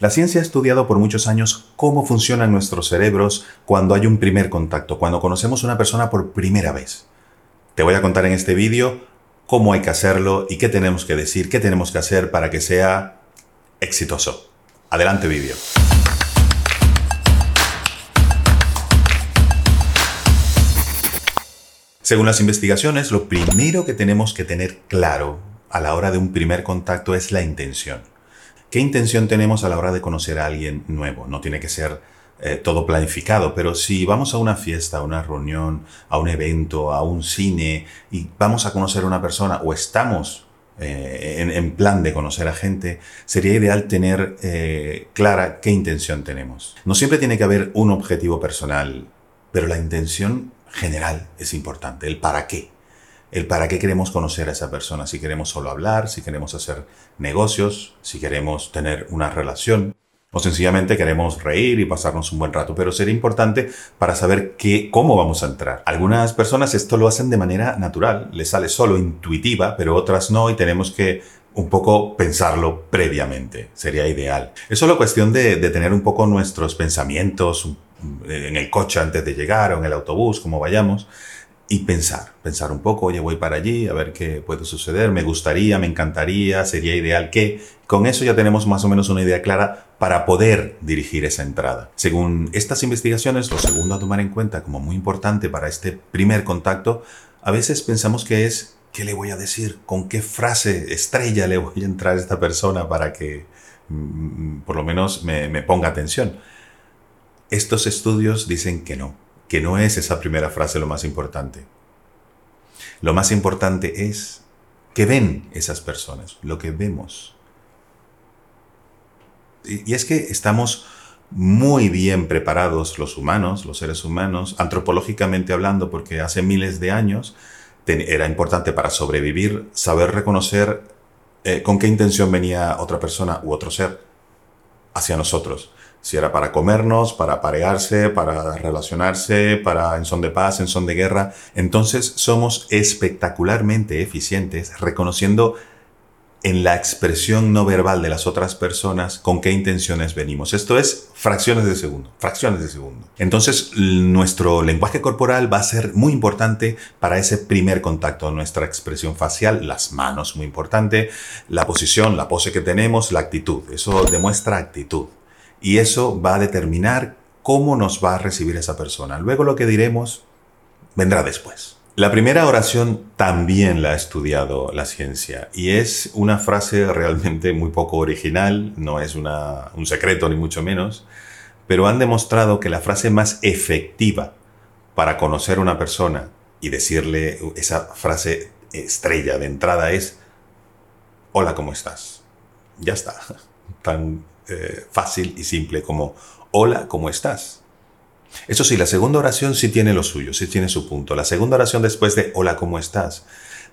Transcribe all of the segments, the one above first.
La ciencia ha estudiado por muchos años cómo funcionan nuestros cerebros cuando hay un primer contacto, cuando conocemos a una persona por primera vez. Te voy a contar en este vídeo cómo hay que hacerlo y qué tenemos que decir, qué tenemos que hacer para que sea exitoso. Adelante vídeo. Según las investigaciones, lo primero que tenemos que tener claro a la hora de un primer contacto es la intención. ¿Qué intención tenemos a la hora de conocer a alguien nuevo? No tiene que ser eh, todo planificado, pero si vamos a una fiesta, a una reunión, a un evento, a un cine y vamos a conocer a una persona o estamos eh, en, plan de conocer a gente, sería ideal tener eh, clara qué intención tenemos. No siempre tiene que haber un objetivo personal, pero la intención general es importante, el para qué el para qué queremos conocer a esa persona, si queremos solo hablar, si queremos hacer negocios, si queremos tener una relación o sencillamente queremos reír y pasarnos un buen rato, pero sería importante para saber qué, cómo vamos a entrar. Algunas personas esto lo hacen de manera natural, les sale solo intuitiva, pero otras no y tenemos que un poco pensarlo previamente, sería ideal. Es solo cuestión de, de tener un poco nuestros pensamientos en el coche antes de llegar o en el autobús, como vayamos, y pensar, pensar un poco, oye, voy para allí, a ver qué puede suceder, me gustaría, me encantaría, sería ideal que, con eso ya tenemos más o menos una idea clara para poder dirigir esa entrada. Según estas investigaciones, lo segundo a tomar en cuenta como muy importante para este primer contacto, a veces pensamos que es, ¿qué le voy a decir? ¿Con qué frase estrella le voy a entrar a esta persona para que mm, por lo menos me, me ponga atención? Estos estudios dicen que no que no es esa primera frase lo más importante. Lo más importante es que ven esas personas, lo que vemos. Y, es que estamos muy bien preparados los humanos, los seres humanos, antropológicamente hablando, porque hace miles de años era importante para sobrevivir saber reconocer eh, con qué intención venía otra persona u otro ser hacia nosotros si era para comernos, para parearse, para relacionarse, para en son de paz, en son de guerra. Entonces somos espectacularmente eficientes reconociendo en la expresión no verbal de las otras personas con qué intenciones venimos. Esto es fracciones de segundo, fracciones de segundo. Entonces, nuestro lenguaje corporal va a ser muy importante para ese primer contacto, nuestra expresión facial, las manos muy importante, la posición, la pose que tenemos, la actitud. Eso demuestra actitud y eso va a determinar cómo nos va a recibir esa persona. Luego lo que diremos vendrá después. La primera oración también la ha estudiado la ciencia y es una frase realmente muy poco original, no es un secreto ni mucho menos, pero han demostrado que la frase más efectiva para conocer a una persona y decirle esa frase estrella de entrada es, hola, ¿cómo estás? Ya está, tan eh, fácil y simple como hola, ¿cómo estás? Eso sí, la segunda oración sí tiene lo suyo, sí tiene su punto. La segunda oración después de hola, ¿cómo estás?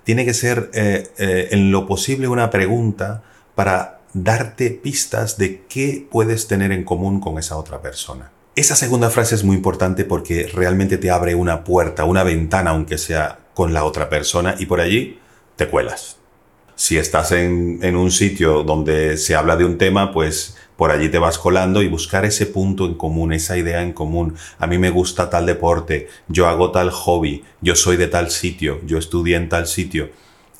Tiene que ser eh, eh, en lo posible una pregunta para darte pistas de qué puedes tener en común con esa otra persona. Esa segunda frase es muy importante porque realmente te abre una puerta, una ventana, aunque sea con la otra persona, y por allí te cuelas. Si estás en, un sitio donde se habla de un tema, pues por allí te vas colando y buscar ese punto en común, esa idea en común. A mí me gusta tal deporte, yo hago tal hobby, yo soy de tal sitio, yo estudié en tal sitio.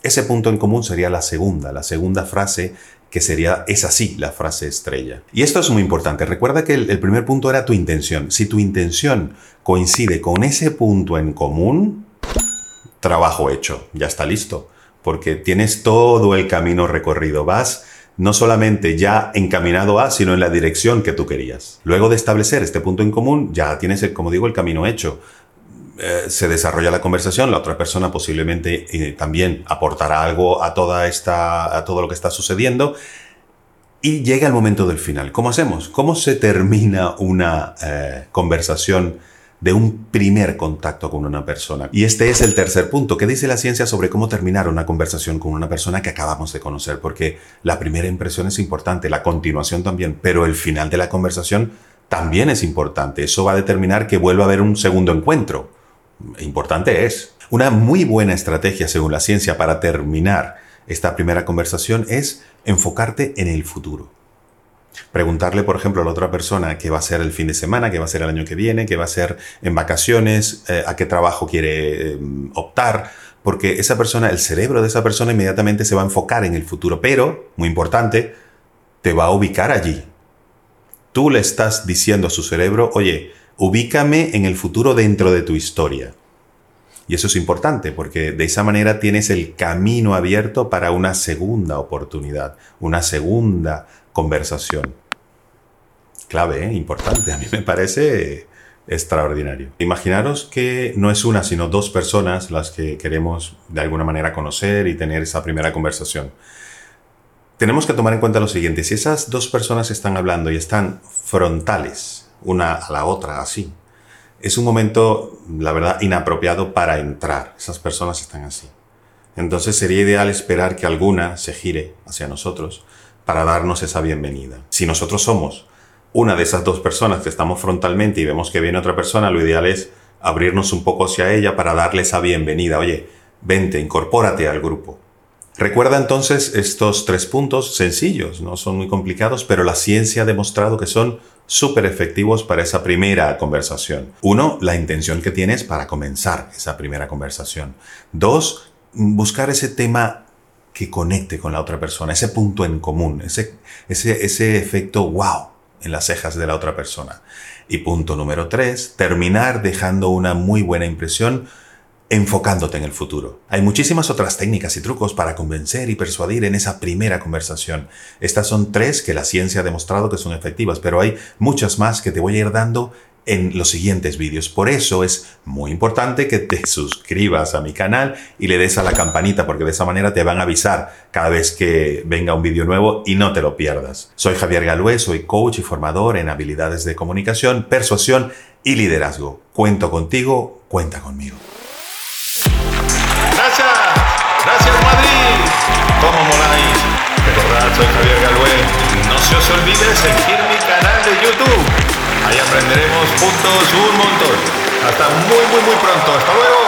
Ese punto en común sería la segunda, la segunda frase que sería, es así la frase estrella. Y esto es muy importante. Recuerda que el primer punto era tu intención. Si tu intención coincide con ese punto en común, trabajo hecho, ya está listo, porque tienes todo el camino recorrido. Vas no solamente ya encaminado a, sino en la dirección que tú querías. Luego de establecer este punto en común, ya tienes, como digo, el camino hecho. Eh, se desarrolla la conversación, la otra persona posiblemente eh, también aportará algo a, toda esta, a todo lo que está sucediendo. Y llega el momento del final. ¿Cómo hacemos? ¿Cómo se termina una eh, conversación? De un primer contacto con una persona. Y este es el tercer punto. ¿Qué dice la ciencia sobre cómo terminar una conversación con una persona que acabamos de conocer? Porque la primera impresión es importante, la continuación también, pero el final de la conversación también es importante. Eso va a determinar que vuelva a haber un segundo encuentro. Importante es. Una muy buena estrategia, según la ciencia, para terminar esta primera conversación es enfocarte en el futuro. Preguntarle, por ejemplo, a la otra persona qué va a ser el fin de semana, qué va a ser el año que viene, qué va a ser en vacaciones, eh, a qué trabajo quiere eh, optar, porque esa persona, el cerebro de esa persona inmediatamente se va a enfocar en el futuro, pero, muy importante, te va a ubicar allí. Tú le estás diciendo a su cerebro, oye, ubícame en el futuro dentro de tu historia. Y eso es importante porque de esa manera tienes el camino abierto para una segunda oportunidad, una segunda conversación. Clave, ¿eh? importante. A mí me parece extraordinario. Imaginaros que no es una, sino dos personas las que queremos de alguna manera conocer y tener esa primera conversación. Tenemos que tomar en cuenta lo siguiente, si esas dos personas están hablando y están frontales una a la otra así, es un momento, la verdad, inapropiado para entrar. Esas personas están así. Entonces sería ideal esperar que alguna se gire hacia nosotros para darnos esa bienvenida. Si nosotros somos una de esas dos personas que estamos frontalmente y vemos que viene otra persona, lo ideal es abrirnos un poco hacia ella para darle esa bienvenida. Oye, vente, incorpórate al grupo. Recuerda entonces estos tres puntos sencillos, no son muy complicados, pero la ciencia ha demostrado que son súper efectivos para esa primera conversación. Uno, la intención que tienes para comenzar esa primera conversación. Dos, buscar ese tema que conecte con la otra persona, ese punto en común, ese, ese, ese efecto wow en las cejas de la otra persona. Y punto número tres, terminar dejando una muy buena impresión enfocándote en el futuro. Hay muchísimas otras técnicas y trucos para convencer y persuadir en esa primera conversación. Estas son tres que la ciencia ha demostrado que son efectivas, pero hay muchas más que te voy a ir dando en los siguientes vídeos. Por eso es muy importante que te suscribas a mi canal y le des a la campanita porque de esa manera te van a avisar cada vez que venga un vídeo nuevo y no te lo pierdas. Soy Javier Galué, soy coach y formador en habilidades de comunicación, persuasión y liderazgo. Cuento contigo, cuenta conmigo. Gracias Madrid. ¿Cómo moláis? Recordad, soy Javier Galué. No se os olvide seguir mi canal de YouTube. Ahí aprenderemos juntos un montón. Hasta muy, muy, muy pronto. Hasta luego.